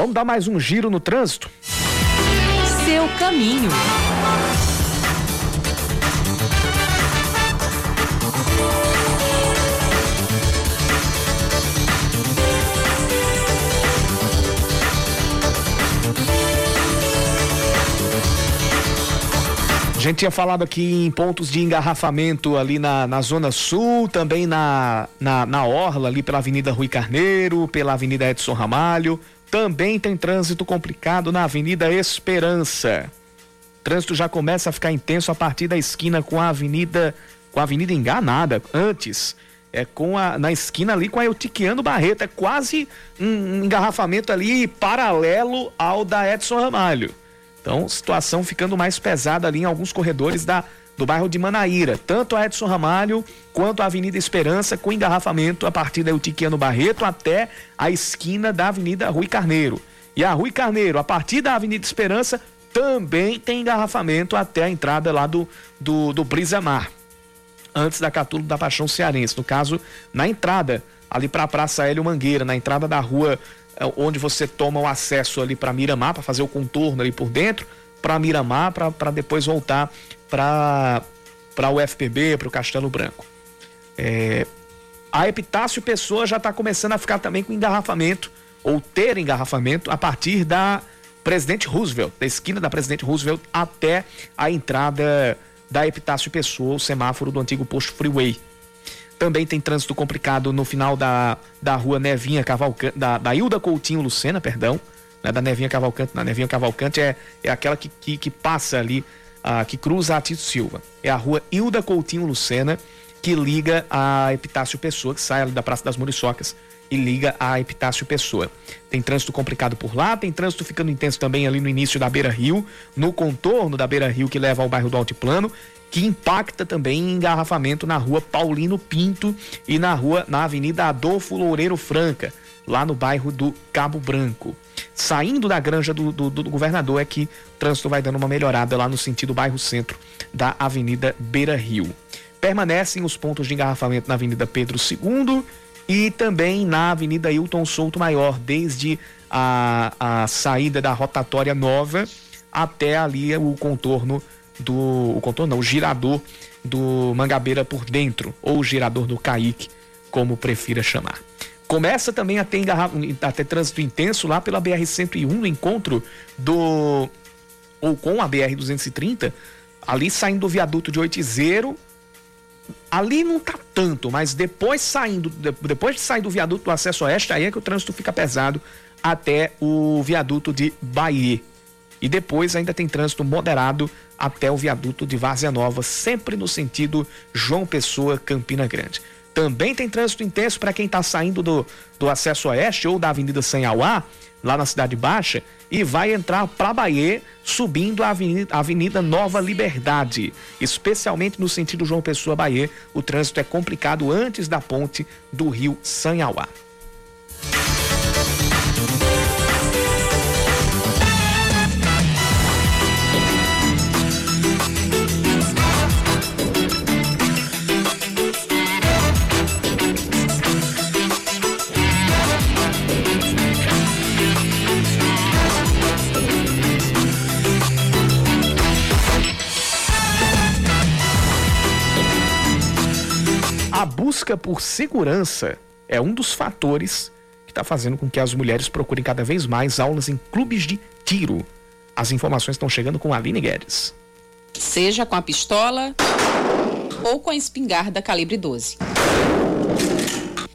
Vamos dar mais um giro no trânsito? Seu caminho. A gente tinha falado aqui em pontos de engarrafamento ali na, na Zona Sul, também na, na, na Orla, ali pela Avenida Rui Carneiro, pela Avenida Edson Ramalho. Também tem trânsito complicado na Avenida Esperança. Trânsito já começa a ficar intenso a partir da esquina com a Avenida com a Avenida Enganada. Antes, é com a na esquina ali com a Eutiquiano Barreto, é quase um, um engarrafamento ali paralelo ao da Edson Ramalho. Então, situação ficando mais pesada ali em alguns corredores da, do bairro de Manaíra. Tanto a Edson Ramalho quanto a Avenida Esperança, com engarrafamento a partir da Eutiquiano Barreto até a esquina da Avenida Rui Carneiro. E a Rui Carneiro, a partir da Avenida Esperança, também tem engarrafamento até a entrada lá do, do, do Brisa Mar. Antes da Catulo da Paixão Cearense. No caso, na entrada, ali para a Praça Hélio Mangueira, na entrada da rua é, onde você toma o acesso ali para Miramar, para fazer o contorno ali por dentro, para Miramar, para depois voltar para o FPB, para o Castelo Branco. É, a Epitácio Pessoa já está começando a ficar também com engarrafamento, ou ter engarrafamento, a partir da Presidente Roosevelt, da esquina da Presidente Roosevelt até a entrada da Epitácio Pessoa, o semáforo do antigo posto Freeway. Também tem trânsito complicado no final da, da rua Nevinha Cavalcante, da, da Hilda Coutinho Lucena, perdão, né, da Nevinha Cavalcante. Na Nevinha Cavalcante é, é aquela que, que, que passa ali, uh, que cruza a Tito Silva. É a rua Hilda Coutinho Lucena, que liga a Epitácio Pessoa, que sai ali da Praça das Muriçocas e liga a Epitácio Pessoa. Tem trânsito complicado por lá, tem trânsito ficando intenso também ali no início da Beira Rio, no contorno da Beira Rio que leva ao bairro do Altiplano que impacta também em engarrafamento na rua Paulino Pinto e na rua na Avenida Adolfo Loureiro Franca, lá no bairro do Cabo Branco. Saindo da granja do, do, do governador é que o trânsito vai dando uma melhorada lá no sentido bairro centro da Avenida Beira Rio. Permanecem os pontos de engarrafamento na Avenida Pedro II e também na Avenida Hilton Souto Maior, desde a, a saída da rotatória nova até ali o contorno do o contorno, não, o girador do Mangabeira por dentro, ou o girador do Caique, como prefira chamar. Começa também a ter, engarra... a ter trânsito intenso lá pela BR-101, no encontro do. ou com a BR-230, ali saindo do viaduto de Oitizeiro. Ali não tá tanto, mas depois saindo, depois de sair do viaduto do acesso oeste, aí é que o trânsito fica pesado até o viaduto de Bahia. E depois ainda tem trânsito moderado até o viaduto de Várzea Nova, sempre no sentido João Pessoa, Campina Grande. Também tem trânsito intenso para quem está saindo do, do acesso oeste ou da Avenida Sanhauá, lá na Cidade Baixa, e vai entrar para Bahia, subindo a Avenida, Avenida Nova Liberdade. Especialmente no sentido João Pessoa Bahia, o trânsito é complicado antes da ponte do rio Sanhauá. Busca por segurança é um dos fatores que está fazendo com que as mulheres procurem cada vez mais aulas em clubes de tiro. As informações estão chegando com a Aline Guedes. Seja com a pistola ou com a espingarda calibre 12.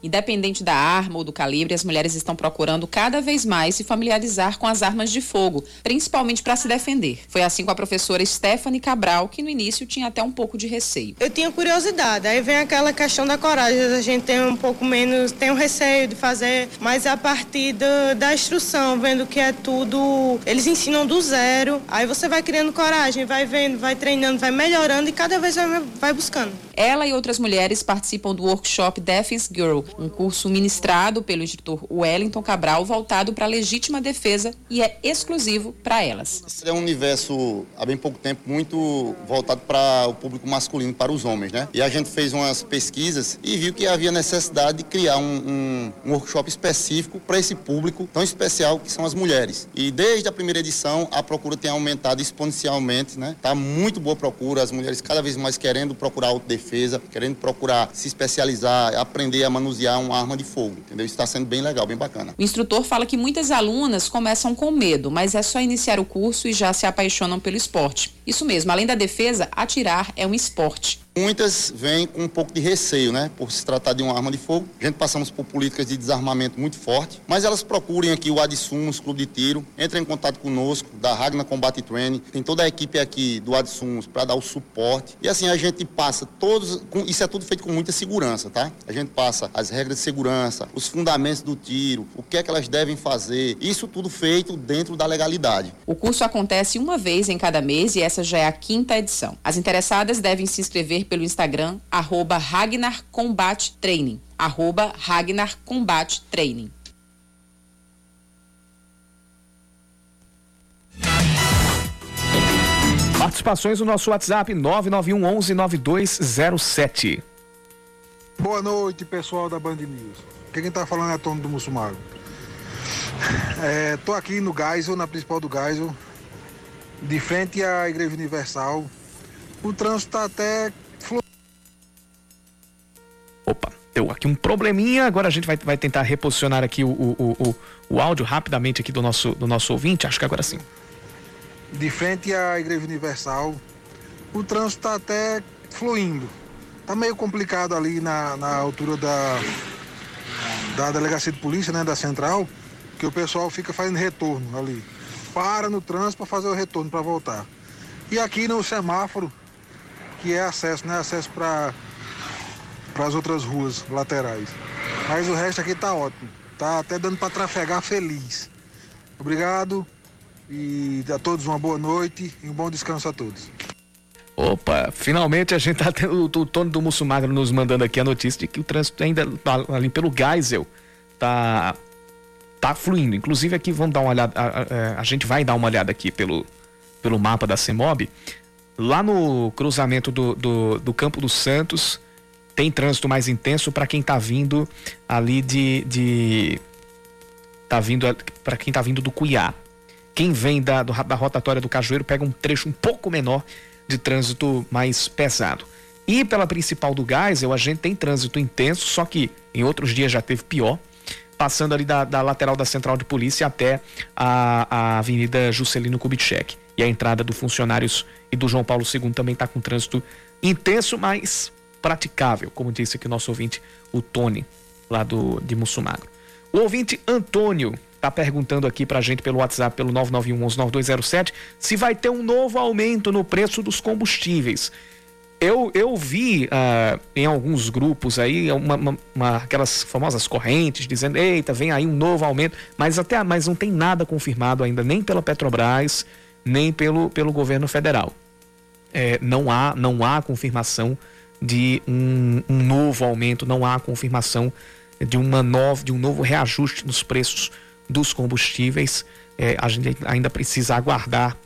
Independente da arma ou do calibre, as mulheres estão procurando cada vez mais se familiarizar com as armas de fogo, principalmente para se defender. Foi assim com a professora Stephanie Cabral, que no início tinha até um pouco de receio. Eu tinha curiosidade, aí vem aquela questão da coragem, a gente tem um pouco menos, tem um receio de fazer, mas a partir do, da instrução, vendo que é tudo, eles ensinam do zero, aí você vai criando coragem, vai vendo, vai treinando, vai melhorando e cada vez vai, vai buscando. Ela e outras mulheres participam do workshop Defense Girl, um curso ministrado pelo instrutor Wellington Cabral voltado para a legítima defesa e é exclusivo para elas. Esse é um universo, há bem pouco tempo, muito voltado para o público masculino, para os homens, né? E a gente fez umas pesquisas e viu que havia necessidade de criar um, um, um workshop específico para esse público tão especial que são as mulheres. E desde a primeira edição, a procura tem aumentado exponencialmente, né? Tá muito boa procura, as mulheres cada vez mais querendo procurar autodefesa, querendo procurar se especializar, aprender a manusear uma arma de fogo, entendeu? Isso está sendo bem legal, bem bacana. O instrutor fala que muitas alunas começam com medo, mas é só iniciar o curso e já se apaixonam pelo esporte. Isso mesmo, além da defesa, atirar é um esporte. Muitas vêm com um pouco de receio, né? Por se tratar de uma arma de fogo. A gente passamos por políticas de desarmamento muito forte, mas elas procurem aqui o Adsumos Clube de Tiro, entrem em contato conosco, da Ragna Combat Training, tem toda a equipe aqui do Adsumos para dar o suporte. E assim a gente passa todos, isso é tudo feito com muita segurança, tá? A gente passa as regras de segurança, os fundamentos do tiro, o que é que elas devem fazer, isso tudo feito dentro da legalidade. O curso acontece uma vez em cada mês e essa já é a quinta edição. As interessadas devem se inscrever pelo Instagram, arroba Ragnar Combat Training. Arroba Ragnar Combat Training. Participações no nosso WhatsApp 991 11 9207. Boa noite, pessoal da Band News. Quem está falando é Tony do Mussumago. É, tô aqui no Geisel, na principal do Geisel, de frente à Igreja Universal. O trânsito está até deu aqui um probleminha. Agora a gente vai, vai tentar reposicionar aqui o, o, o, o áudio rapidamente aqui do nosso, do nosso ouvinte. Acho que agora sim. De frente à Igreja Universal, o trânsito está até fluindo. Tá meio complicado ali na, na altura da, da delegacia de polícia, né, da central, que o pessoal fica fazendo retorno ali. Para no trânsito para fazer o retorno para voltar. E aqui no semáforo, que é acesso, né, acesso para para as outras ruas laterais. Mas o resto aqui tá ótimo. Tá até dando para trafegar feliz. Obrigado e a todos uma boa noite e um bom descanso a todos. Opa, finalmente a gente tá tendo o Tony do Mussumagro nos mandando aqui a notícia de que o trânsito ainda tá ali pelo Geisel tá tá fluindo. Inclusive aqui vamos dar uma olhada, a, a, a gente vai dar uma olhada aqui pelo pelo mapa da CEMOB. Lá no cruzamento do, do, do Campo dos Santos, tem trânsito mais intenso para quem está vindo ali de, de tá vindo para quem está vindo do Cuiá. Quem vem da, do, da rotatória do Cajueiro pega um trecho um pouco menor de trânsito mais pesado. E pela principal do Geisel, a gente tem trânsito intenso, só que em outros dias já teve pior, passando ali da, da lateral da central de polícia até a, a Avenida Juscelino Kubitschek. E a entrada do Funcionários e do João Paulo II também está com trânsito intenso, mas praticável, como disse aqui o nosso ouvinte, o Tony, lá do, de Mussumagro. O ouvinte Antônio está perguntando aqui para a gente pelo WhatsApp, pelo 991-9207, se vai ter um novo aumento no preço dos combustíveis. Eu, eu vi uh, em alguns grupos aí uma, uma, uma, aquelas famosas correntes dizendo eita vem aí um novo aumento mas até mas não tem nada confirmado ainda nem pela Petrobras nem pelo, pelo governo federal é, não há não há confirmação de um, um novo aumento, não há confirmação de, uma nova, de um novo reajuste nos preços dos combustíveis. É, a gente ainda precisa aguardar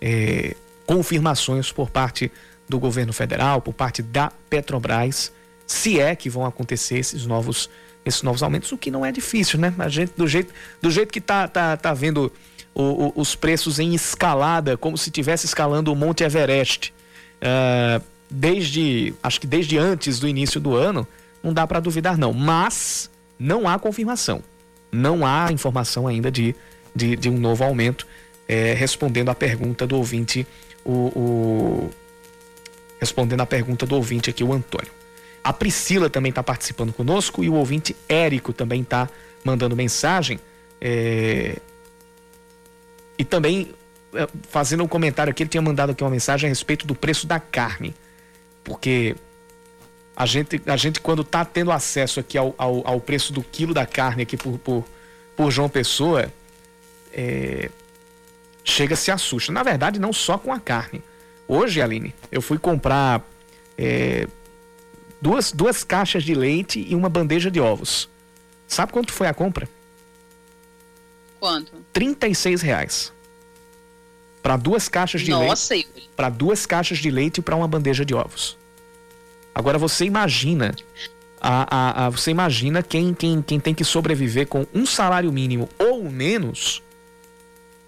é, confirmações por parte do governo federal, por parte da Petrobras, se é que vão acontecer esses novos, esses novos aumentos, o que não é difícil, né? A gente, do jeito, do jeito que tá, tá, tá vendo o, o, os preços em escalada, como se estivesse escalando o Monte Everest. Uh, desde, acho que desde antes do início do ano, não dá para duvidar não, mas não há confirmação, não há informação ainda de, de, de um novo aumento, é, respondendo à pergunta do ouvinte, o, o, respondendo à pergunta do ouvinte aqui, o Antônio. A Priscila também está participando conosco e o ouvinte Érico também está mandando mensagem é, e também é, fazendo um comentário aqui, ele tinha mandado aqui uma mensagem a respeito do preço da carne porque a gente, a gente quando está tendo acesso aqui ao, ao, ao, preço do quilo da carne aqui por, por, por João Pessoa, é, chega se assusta. Na verdade, não só com a carne. Hoje, Aline, eu fui comprar é, duas, duas caixas de leite e uma bandeja de ovos. Sabe quanto foi a compra? Quanto? 36 reais. Para duas caixas de Nossa, leite. Para duas caixas de leite e para uma bandeja de ovos. Agora você imagina. A, a, a, você imagina quem, quem, quem tem que sobreviver com um salário mínimo ou menos,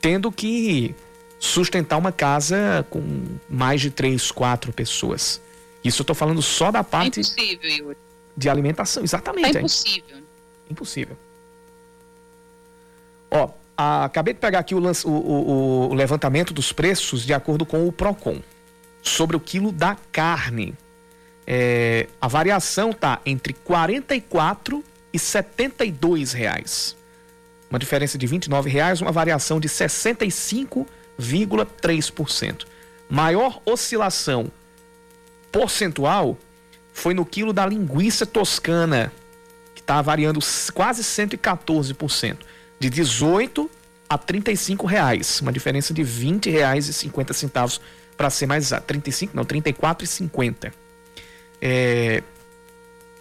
tendo que sustentar uma casa com mais de três, quatro pessoas. Isso eu tô falando só da parte é impossível, Yuri. de alimentação, exatamente. É impossível. É impossível. Ó, a, acabei de pegar aqui o, o, o, o levantamento dos preços de acordo com o PROCON sobre o quilo da carne. É, a variação está entre 44 e 72 reais. Uma diferença de 29 reais, uma variação de 65,3%. Maior oscilação percentual foi no quilo da linguiça toscana, que está variando quase 114%, de 18 a 35 reais, uma diferença de 20 reais e 50 centavos para ser mais exato, 35 não, 34,50. É,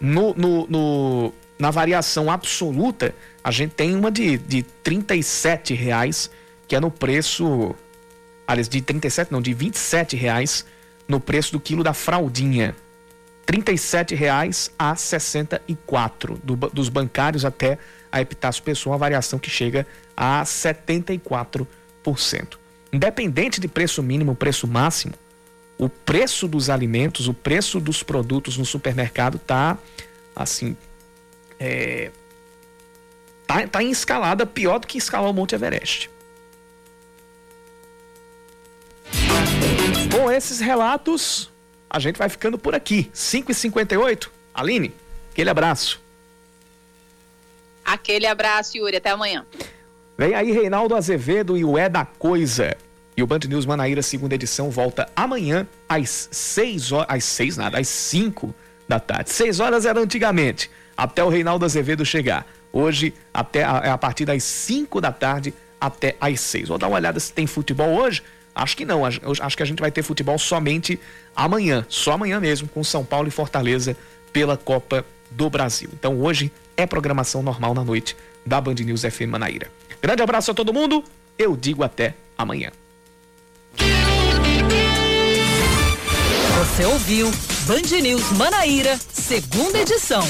no, no, no, na variação absoluta, a gente tem uma de, de 37 reais, que é no preço, aliás, de 37 não, de 27 reais no preço do quilo da fraldinha. 37 reais a 64 do, dos bancários até a Epitácio Pessoa, uma variação que chega a 74%. Independente de preço mínimo, preço máximo, o preço dos alimentos, o preço dos produtos no supermercado tá assim, é, tá, tá em escalada pior do que escalar o Monte Everest. Com esses relatos, a gente vai ficando por aqui. 5h58. Aline, aquele abraço. Aquele abraço, Yuri. Até amanhã. Vem aí Reinaldo Azevedo e o É da Coisa. E o Band News Manaíra, segunda edição, volta amanhã às 6 horas. Às 6 nada, às 5 da tarde. 6 horas era antigamente, até o Reinaldo Azevedo chegar. Hoje, até a, é a partir das 5 da tarde até às 6. Vou dar uma olhada se tem futebol hoje. Acho que não. Acho que a gente vai ter futebol somente amanhã. Só amanhã mesmo, com São Paulo e Fortaleza pela Copa do Brasil. Então hoje é programação normal na noite da Band News FM Manaíra. Grande abraço a todo mundo. Eu digo até amanhã. Você ouviu Band News Manaíra, segunda edição.